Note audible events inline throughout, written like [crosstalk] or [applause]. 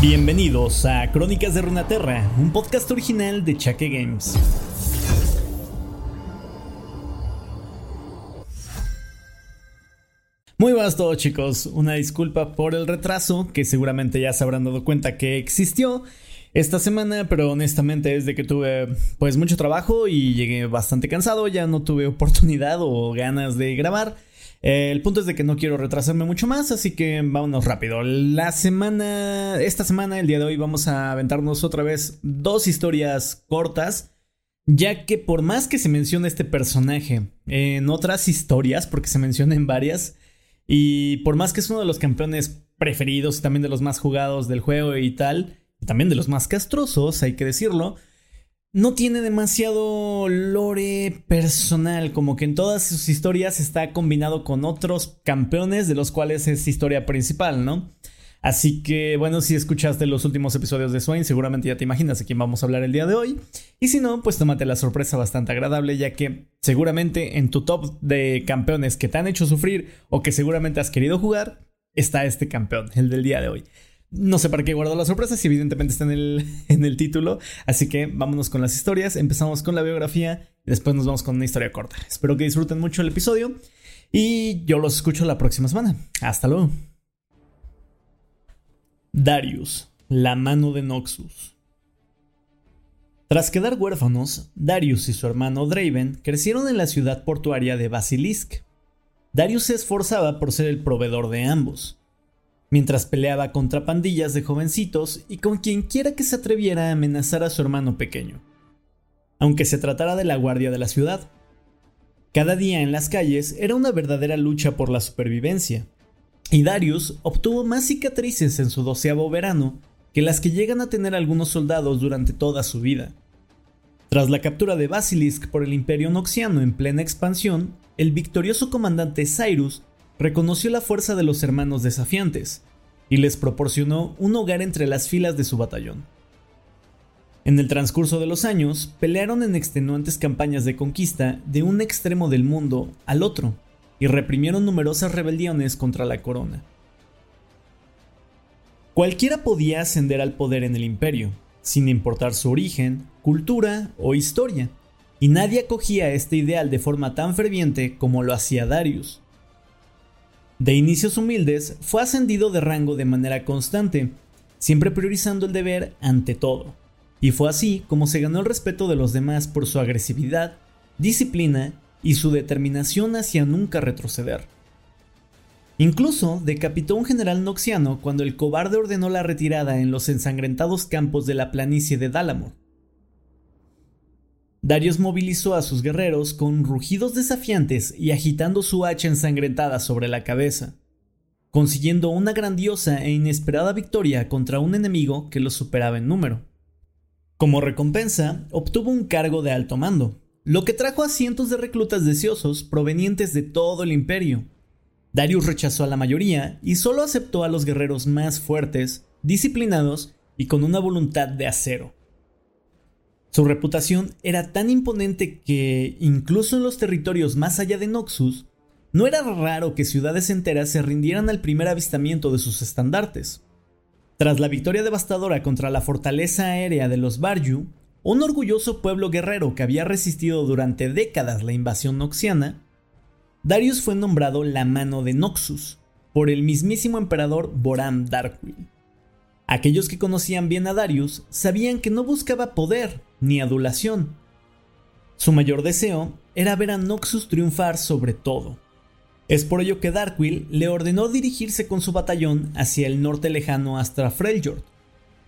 Bienvenidos a Crónicas de Runaterra, un podcast original de Chaque Games. Muy buenas todos chicos, una disculpa por el retraso que seguramente ya se habrán dado cuenta que existió esta semana, pero honestamente es de que tuve pues mucho trabajo y llegué bastante cansado, ya no tuve oportunidad o ganas de grabar. Eh, el punto es de que no quiero retrasarme mucho más, así que vámonos rápido. La semana, esta semana, el día de hoy, vamos a aventarnos otra vez dos historias cortas, ya que por más que se mencione este personaje en otras historias, porque se menciona en varias, y por más que es uno de los campeones preferidos y también de los más jugados del juego y tal, y también de los más castrosos, hay que decirlo, no tiene demasiado lore personal, como que en todas sus historias está combinado con otros campeones de los cuales es historia principal, ¿no? Así que bueno, si escuchaste los últimos episodios de Swain, seguramente ya te imaginas de quién vamos a hablar el día de hoy. Y si no, pues tómate la sorpresa bastante agradable, ya que seguramente en tu top de campeones que te han hecho sufrir o que seguramente has querido jugar, está este campeón, el del día de hoy. No sé para qué guardo la sorpresa, si evidentemente está en el, [laughs] en el título. Así que vámonos con las historias. Empezamos con la biografía y después nos vamos con una historia corta. Espero que disfruten mucho el episodio y yo los escucho la próxima semana. Hasta luego. Darius, la mano de Noxus. Tras quedar huérfanos, Darius y su hermano Draven crecieron en la ciudad portuaria de Basilisk. Darius se esforzaba por ser el proveedor de ambos mientras peleaba contra pandillas de jovencitos y con quien quiera que se atreviera a amenazar a su hermano pequeño, aunque se tratara de la guardia de la ciudad. Cada día en las calles era una verdadera lucha por la supervivencia, y Darius obtuvo más cicatrices en su doceavo verano que las que llegan a tener algunos soldados durante toda su vida. Tras la captura de Basilisk por el Imperio Noxiano en plena expansión, el victorioso comandante Cyrus reconoció la fuerza de los hermanos desafiantes y les proporcionó un hogar entre las filas de su batallón. En el transcurso de los años, pelearon en extenuantes campañas de conquista de un extremo del mundo al otro y reprimieron numerosas rebeliones contra la corona. Cualquiera podía ascender al poder en el imperio, sin importar su origen, cultura o historia, y nadie acogía este ideal de forma tan ferviente como lo hacía Darius. De inicios humildes, fue ascendido de rango de manera constante, siempre priorizando el deber ante todo. Y fue así como se ganó el respeto de los demás por su agresividad, disciplina y su determinación hacia nunca retroceder. Incluso decapitó a un general noxiano cuando el cobarde ordenó la retirada en los ensangrentados campos de la planicie de Dalamor. Darius movilizó a sus guerreros con rugidos desafiantes y agitando su hacha ensangrentada sobre la cabeza, consiguiendo una grandiosa e inesperada victoria contra un enemigo que los superaba en número. Como recompensa, obtuvo un cargo de alto mando, lo que trajo a cientos de reclutas deseosos provenientes de todo el imperio. Darius rechazó a la mayoría y solo aceptó a los guerreros más fuertes, disciplinados y con una voluntad de acero. Su reputación era tan imponente que, incluso en los territorios más allá de Noxus, no era raro que ciudades enteras se rindieran al primer avistamiento de sus estandartes. Tras la victoria devastadora contra la fortaleza aérea de los Baryu, un orgulloso pueblo guerrero que había resistido durante décadas la invasión noxiana, Darius fue nombrado la mano de Noxus por el mismísimo emperador Boram Darkwill. Aquellos que conocían bien a Darius sabían que no buscaba poder, ni adulación. Su mayor deseo era ver a Noxus triunfar sobre todo. Es por ello que Darkwill le ordenó dirigirse con su batallón hacia el norte lejano hasta Freljord,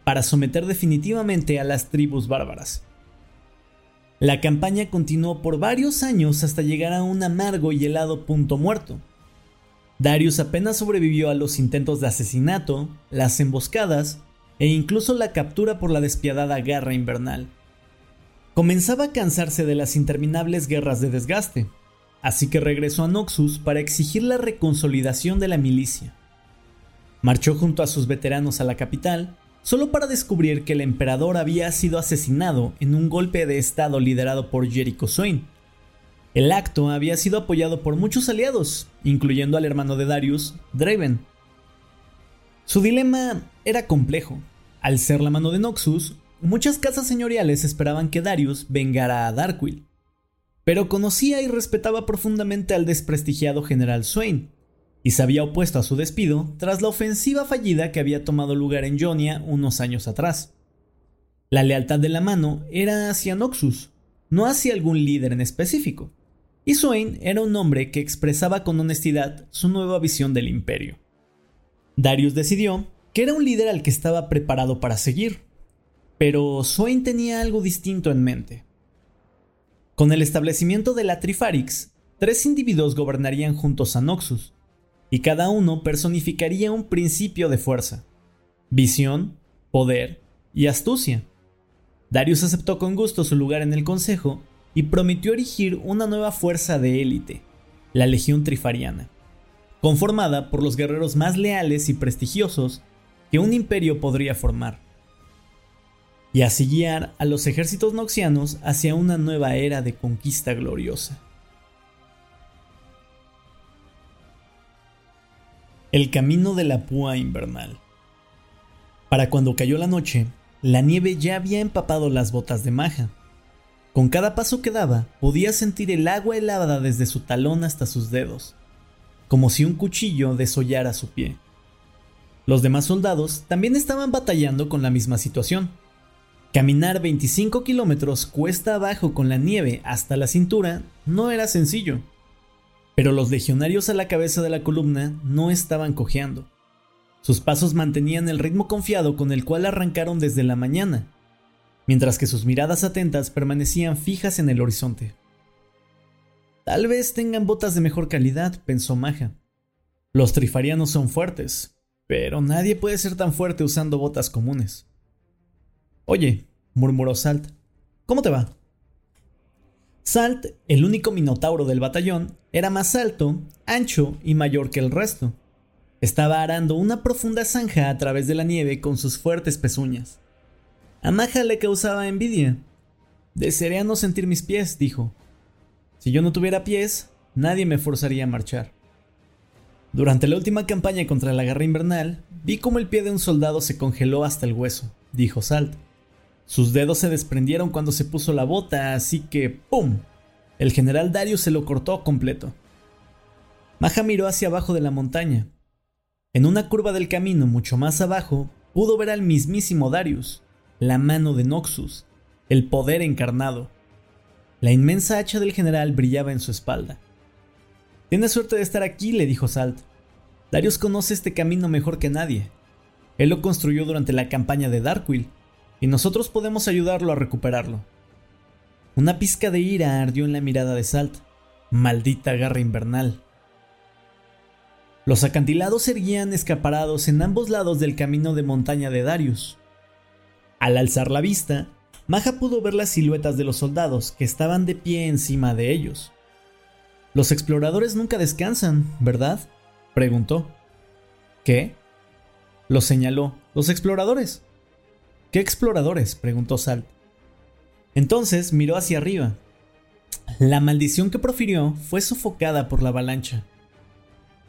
para someter definitivamente a las tribus bárbaras. La campaña continuó por varios años hasta llegar a un amargo y helado punto muerto. Darius apenas sobrevivió a los intentos de asesinato, las emboscadas e incluso la captura por la despiadada guerra invernal. Comenzaba a cansarse de las interminables guerras de desgaste, así que regresó a Noxus para exigir la reconsolidación de la milicia. Marchó junto a sus veteranos a la capital, solo para descubrir que el emperador había sido asesinado en un golpe de estado liderado por Jericho Swain. El acto había sido apoyado por muchos aliados, incluyendo al hermano de Darius, Draven. Su dilema era complejo Al ser la mano de Noxus, muchas casas señoriales esperaban que Darius vengara a Darkwill. Pero conocía y respetaba profundamente al desprestigiado general Swain, y se había opuesto a su despido tras la ofensiva fallida que había tomado lugar en Jonia unos años atrás. La lealtad de la mano era hacia Noxus, no hacia algún líder en específico, Swain era un hombre que expresaba con honestidad su nueva visión del imperio. Darius decidió que era un líder al que estaba preparado para seguir. Pero Swain tenía algo distinto en mente. Con el establecimiento de la Trifarix, tres individuos gobernarían juntos a Noxus, y cada uno personificaría un principio de fuerza, visión, poder y astucia. Darius aceptó con gusto su lugar en el consejo y prometió erigir una nueva fuerza de élite, la Legión Trifariana, conformada por los guerreros más leales y prestigiosos que un imperio podría formar, y así guiar a los ejércitos noxianos hacia una nueva era de conquista gloriosa. El camino de la púa invernal. Para cuando cayó la noche, la nieve ya había empapado las botas de Maja. Con cada paso que daba, podía sentir el agua helada desde su talón hasta sus dedos, como si un cuchillo desollara su pie. Los demás soldados también estaban batallando con la misma situación. Caminar 25 kilómetros cuesta abajo con la nieve hasta la cintura no era sencillo. Pero los legionarios a la cabeza de la columna no estaban cojeando. Sus pasos mantenían el ritmo confiado con el cual arrancaron desde la mañana, mientras que sus miradas atentas permanecían fijas en el horizonte. Tal vez tengan botas de mejor calidad, pensó Maja. Los trifarianos son fuertes, pero nadie puede ser tan fuerte usando botas comunes. Oye, murmuró Salt, ¿cómo te va? Salt, el único minotauro del batallón, era más alto, ancho y mayor que el resto. Estaba arando una profunda zanja a través de la nieve con sus fuertes pezuñas. A Maja le causaba envidia. Desearía no sentir mis pies, dijo. Si yo no tuviera pies, nadie me forzaría a marchar. Durante la última campaña contra la guerra invernal, vi cómo el pie de un soldado se congeló hasta el hueso, dijo Salt. Sus dedos se desprendieron cuando se puso la bota, así que ¡pum! El general Darius se lo cortó completo. Maja miró hacia abajo de la montaña. En una curva del camino mucho más abajo, pudo ver al mismísimo Darius, la mano de Noxus, el poder encarnado. La inmensa hacha del general brillaba en su espalda. Tienes suerte de estar aquí, le dijo Salt. Darius conoce este camino mejor que nadie. Él lo construyó durante la campaña de Darkwill, y nosotros podemos ayudarlo a recuperarlo. Una pizca de ira ardió en la mirada de Salt. Maldita garra invernal. Los acantilados erguían escaparados en ambos lados del camino de montaña de Darius. Al alzar la vista, Maja pudo ver las siluetas de los soldados que estaban de pie encima de ellos. Los exploradores nunca descansan, ¿verdad? preguntó. ¿Qué? Lo señaló. Los exploradores. ¿Qué exploradores? preguntó Salt. Entonces miró hacia arriba. La maldición que profirió fue sofocada por la avalancha.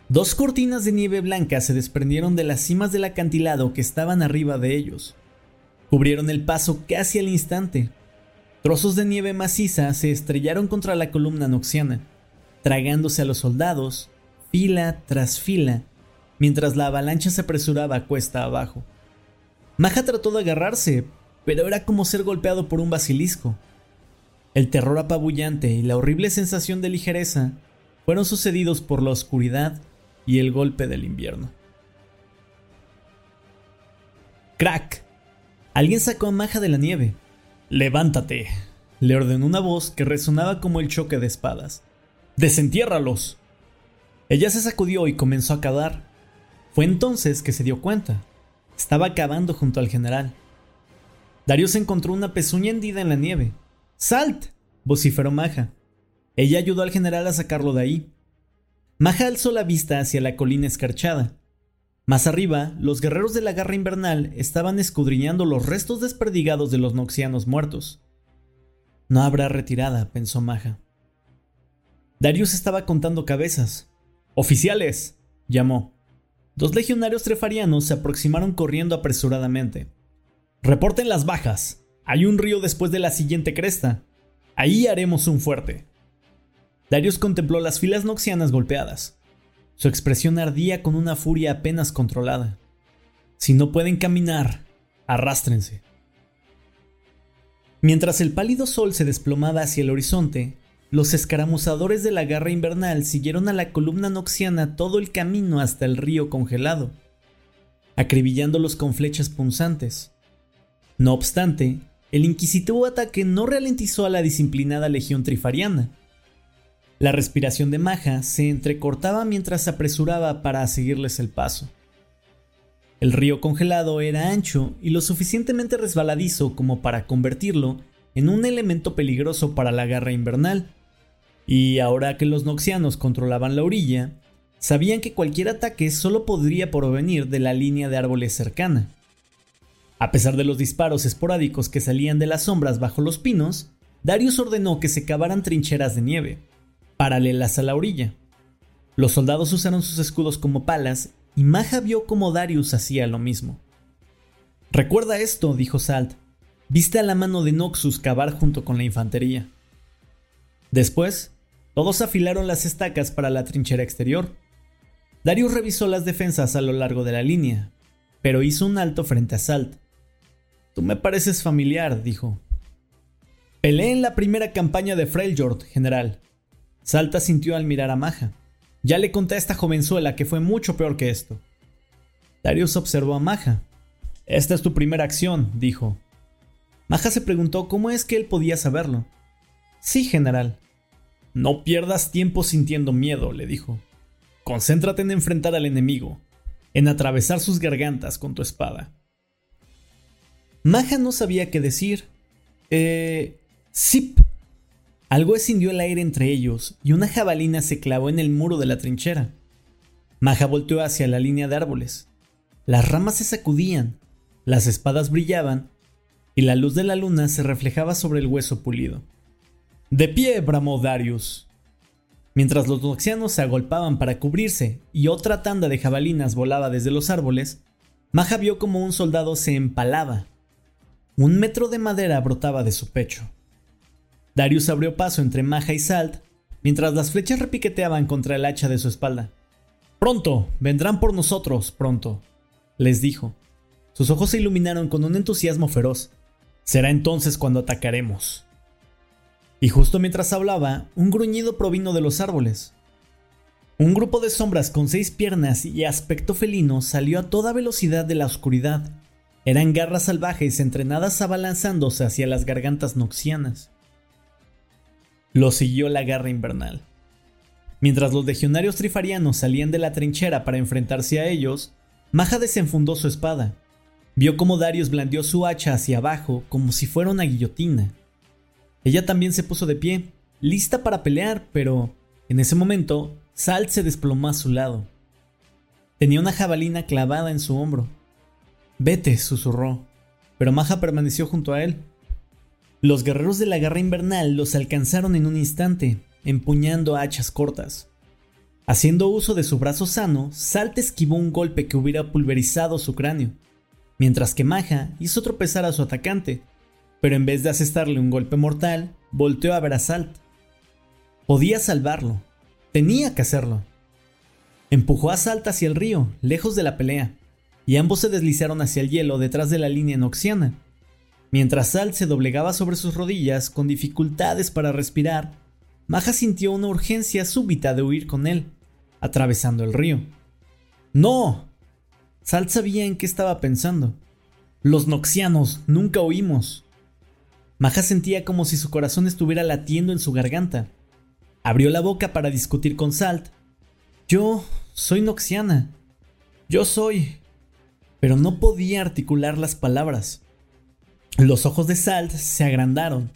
Dos cortinas de nieve blanca se desprendieron de las cimas del acantilado que estaban arriba de ellos. Cubrieron el paso casi al instante. Trozos de nieve maciza se estrellaron contra la columna noxiana tragándose a los soldados, fila tras fila, mientras la avalancha se apresuraba cuesta abajo. Maja trató de agarrarse, pero era como ser golpeado por un basilisco. El terror apabullante y la horrible sensación de ligereza fueron sucedidos por la oscuridad y el golpe del invierno. ¡Crack! Alguien sacó a Maja de la nieve. ¡Levántate! le ordenó una voz que resonaba como el choque de espadas. ¡Desentiérralos! Ella se sacudió y comenzó a cavar. Fue entonces que se dio cuenta. Estaba cavando junto al general. Darius encontró una pezuña hendida en la nieve. ¡Salt! vociferó Maja. Ella ayudó al general a sacarlo de ahí. Maja alzó la vista hacia la colina escarchada. Más arriba, los guerreros de la garra invernal estaban escudriñando los restos desperdigados de los noxianos muertos. No habrá retirada, pensó Maja. Darius estaba contando cabezas. ¡Oficiales! llamó. Dos legionarios trefarianos se aproximaron corriendo apresuradamente. Reporten las bajas. Hay un río después de la siguiente cresta. Ahí haremos un fuerte. Darius contempló las filas noxianas golpeadas. Su expresión ardía con una furia apenas controlada. Si no pueden caminar, arrástrense. Mientras el pálido sol se desplomaba hacia el horizonte, los escaramuzadores de la garra invernal siguieron a la columna noxiana todo el camino hasta el río congelado, acribillándolos con flechas punzantes. No obstante, el inquisitivo ataque no ralentizó a la disciplinada legión trifariana. La respiración de Maja se entrecortaba mientras se apresuraba para seguirles el paso. El río congelado era ancho y lo suficientemente resbaladizo como para convertirlo en un elemento peligroso para la garra invernal. Y ahora que los noxianos controlaban la orilla, sabían que cualquier ataque solo podría provenir de la línea de árboles cercana. A pesar de los disparos esporádicos que salían de las sombras bajo los pinos, Darius ordenó que se cavaran trincheras de nieve, paralelas a la orilla. Los soldados usaron sus escudos como palas y Maja vio cómo Darius hacía lo mismo. Recuerda esto, dijo Salt. Viste a la mano de Noxus cavar junto con la infantería. Después, todos afilaron las estacas para la trinchera exterior. Darius revisó las defensas a lo largo de la línea, pero hizo un alto frente a Salt. Tú me pareces familiar, dijo. Peleé en la primera campaña de Freljord, general. Salta sintió al mirar a Maja. Ya le conté a esta jovenzuela que fue mucho peor que esto. Darius observó a Maja. Esta es tu primera acción, dijo. Maja se preguntó cómo es que él podía saberlo. Sí, general. No pierdas tiempo sintiendo miedo, le dijo. Concéntrate en enfrentar al enemigo, en atravesar sus gargantas con tu espada. Maja no sabía qué decir. Eh... Zip. Algo escindió el aire entre ellos y una jabalina se clavó en el muro de la trinchera. Maja volteó hacia la línea de árboles. Las ramas se sacudían, las espadas brillaban y la luz de la luna se reflejaba sobre el hueso pulido. De pie, bramó Darius. Mientras los noxianos se agolpaban para cubrirse y otra tanda de jabalinas volaba desde los árboles, Maja vio como un soldado se empalaba un metro de madera brotaba de su pecho. Darius abrió paso entre Maja y Salt, mientras las flechas repiqueteaban contra el hacha de su espalda. Pronto, vendrán por nosotros, pronto, les dijo. Sus ojos se iluminaron con un entusiasmo feroz. Será entonces cuando atacaremos. Y justo mientras hablaba, un gruñido provino de los árboles. Un grupo de sombras con seis piernas y aspecto felino salió a toda velocidad de la oscuridad eran garras salvajes entrenadas abalanzándose hacia las gargantas noxianas. Lo siguió la garra invernal. Mientras los legionarios trifarianos salían de la trinchera para enfrentarse a ellos, Maja desenfundó su espada. Vio cómo Darius blandió su hacha hacia abajo como si fuera una guillotina. Ella también se puso de pie, lista para pelear, pero en ese momento Salt se desplomó a su lado. Tenía una jabalina clavada en su hombro. Vete, susurró, pero Maja permaneció junto a él. Los guerreros de la guerra invernal los alcanzaron en un instante, empuñando hachas cortas. Haciendo uso de su brazo sano, Salt esquivó un golpe que hubiera pulverizado su cráneo, mientras que Maja hizo tropezar a su atacante, pero en vez de asestarle un golpe mortal, volteó a ver a Salt. Podía salvarlo, tenía que hacerlo. Empujó a Salt hacia el río, lejos de la pelea, y ambos se deslizaron hacia el hielo detrás de la línea noxiana. Mientras Sal se doblegaba sobre sus rodillas con dificultades para respirar, Maja sintió una urgencia súbita de huir con él, atravesando el río. ¡No! Sal sabía en qué estaba pensando. Los noxianos, nunca oímos. Maja sentía como si su corazón estuviera latiendo en su garganta. Abrió la boca para discutir con Salt. Yo soy noxiana. Yo soy pero no podía articular las palabras. Los ojos de Salt se agrandaron,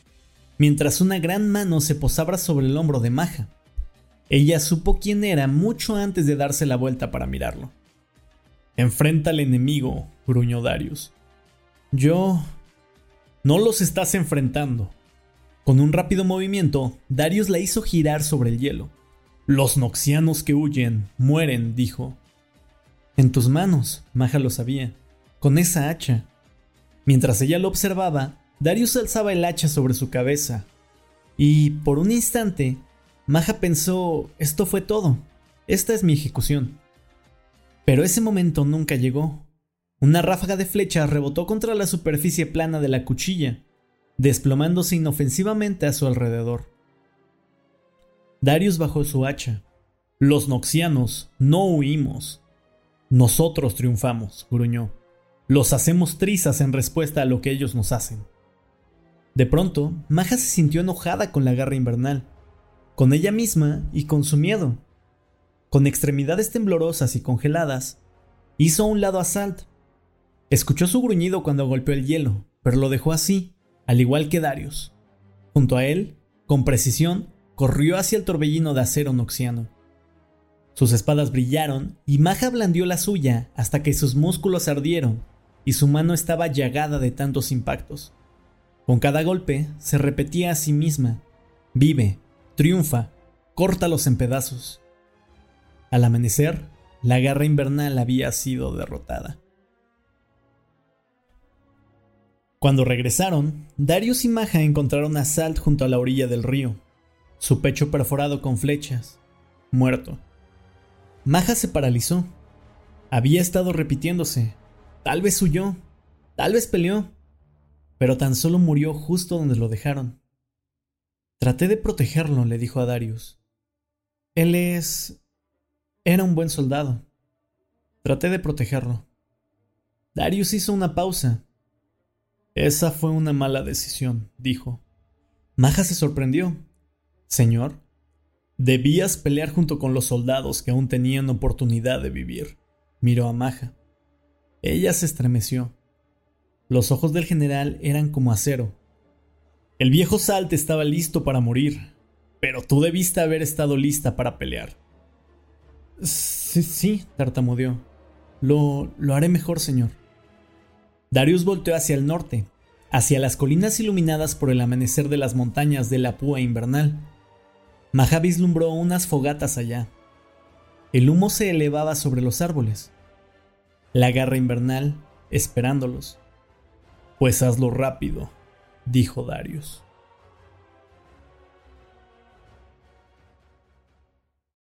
mientras una gran mano se posaba sobre el hombro de Maja. Ella supo quién era mucho antes de darse la vuelta para mirarlo. Enfrenta al enemigo, gruñó Darius. Yo... No los estás enfrentando. Con un rápido movimiento, Darius la hizo girar sobre el hielo. Los noxianos que huyen mueren, dijo. En tus manos, Maja lo sabía, con esa hacha. Mientras ella lo observaba, Darius alzaba el hacha sobre su cabeza. Y, por un instante, Maja pensó, esto fue todo, esta es mi ejecución. Pero ese momento nunca llegó. Una ráfaga de flecha rebotó contra la superficie plana de la cuchilla, desplomándose inofensivamente a su alrededor. Darius bajó su hacha. Los noxianos no huimos. Nosotros triunfamos, gruñó. Los hacemos trizas en respuesta a lo que ellos nos hacen. De pronto, Maja se sintió enojada con la garra invernal, con ella misma y con su miedo. Con extremidades temblorosas y congeladas, hizo un lado a Salt, Escuchó su gruñido cuando golpeó el hielo, pero lo dejó así, al igual que Darius. Junto a él, con precisión, corrió hacia el torbellino de acero noxiano. Sus espadas brillaron y Maja blandió la suya hasta que sus músculos ardieron y su mano estaba llagada de tantos impactos. Con cada golpe se repetía a sí misma, vive, triunfa, córtalos en pedazos. Al amanecer, la guerra invernal había sido derrotada. Cuando regresaron, Darius y Maja encontraron a Salt junto a la orilla del río, su pecho perforado con flechas, muerto. Maja se paralizó. Había estado repitiéndose. Tal vez huyó, tal vez peleó, pero tan solo murió justo donde lo dejaron. Traté de protegerlo, le dijo a Darius. Él es... Era un buen soldado. Traté de protegerlo. Darius hizo una pausa, esa fue una mala decisión, dijo. Maja se sorprendió. Señor, debías pelear junto con los soldados que aún tenían oportunidad de vivir. Miró a Maja. Ella se estremeció. Los ojos del general eran como acero. El viejo Salt estaba listo para morir, pero tú debiste haber estado lista para pelear. Sí, sí, tartamudeó. Lo, lo haré mejor, señor. Darius volteó hacia el norte, hacia las colinas iluminadas por el amanecer de las montañas de la púa invernal. Maja vislumbró unas fogatas allá. El humo se elevaba sobre los árboles. La garra invernal esperándolos. Pues hazlo rápido, dijo Darius.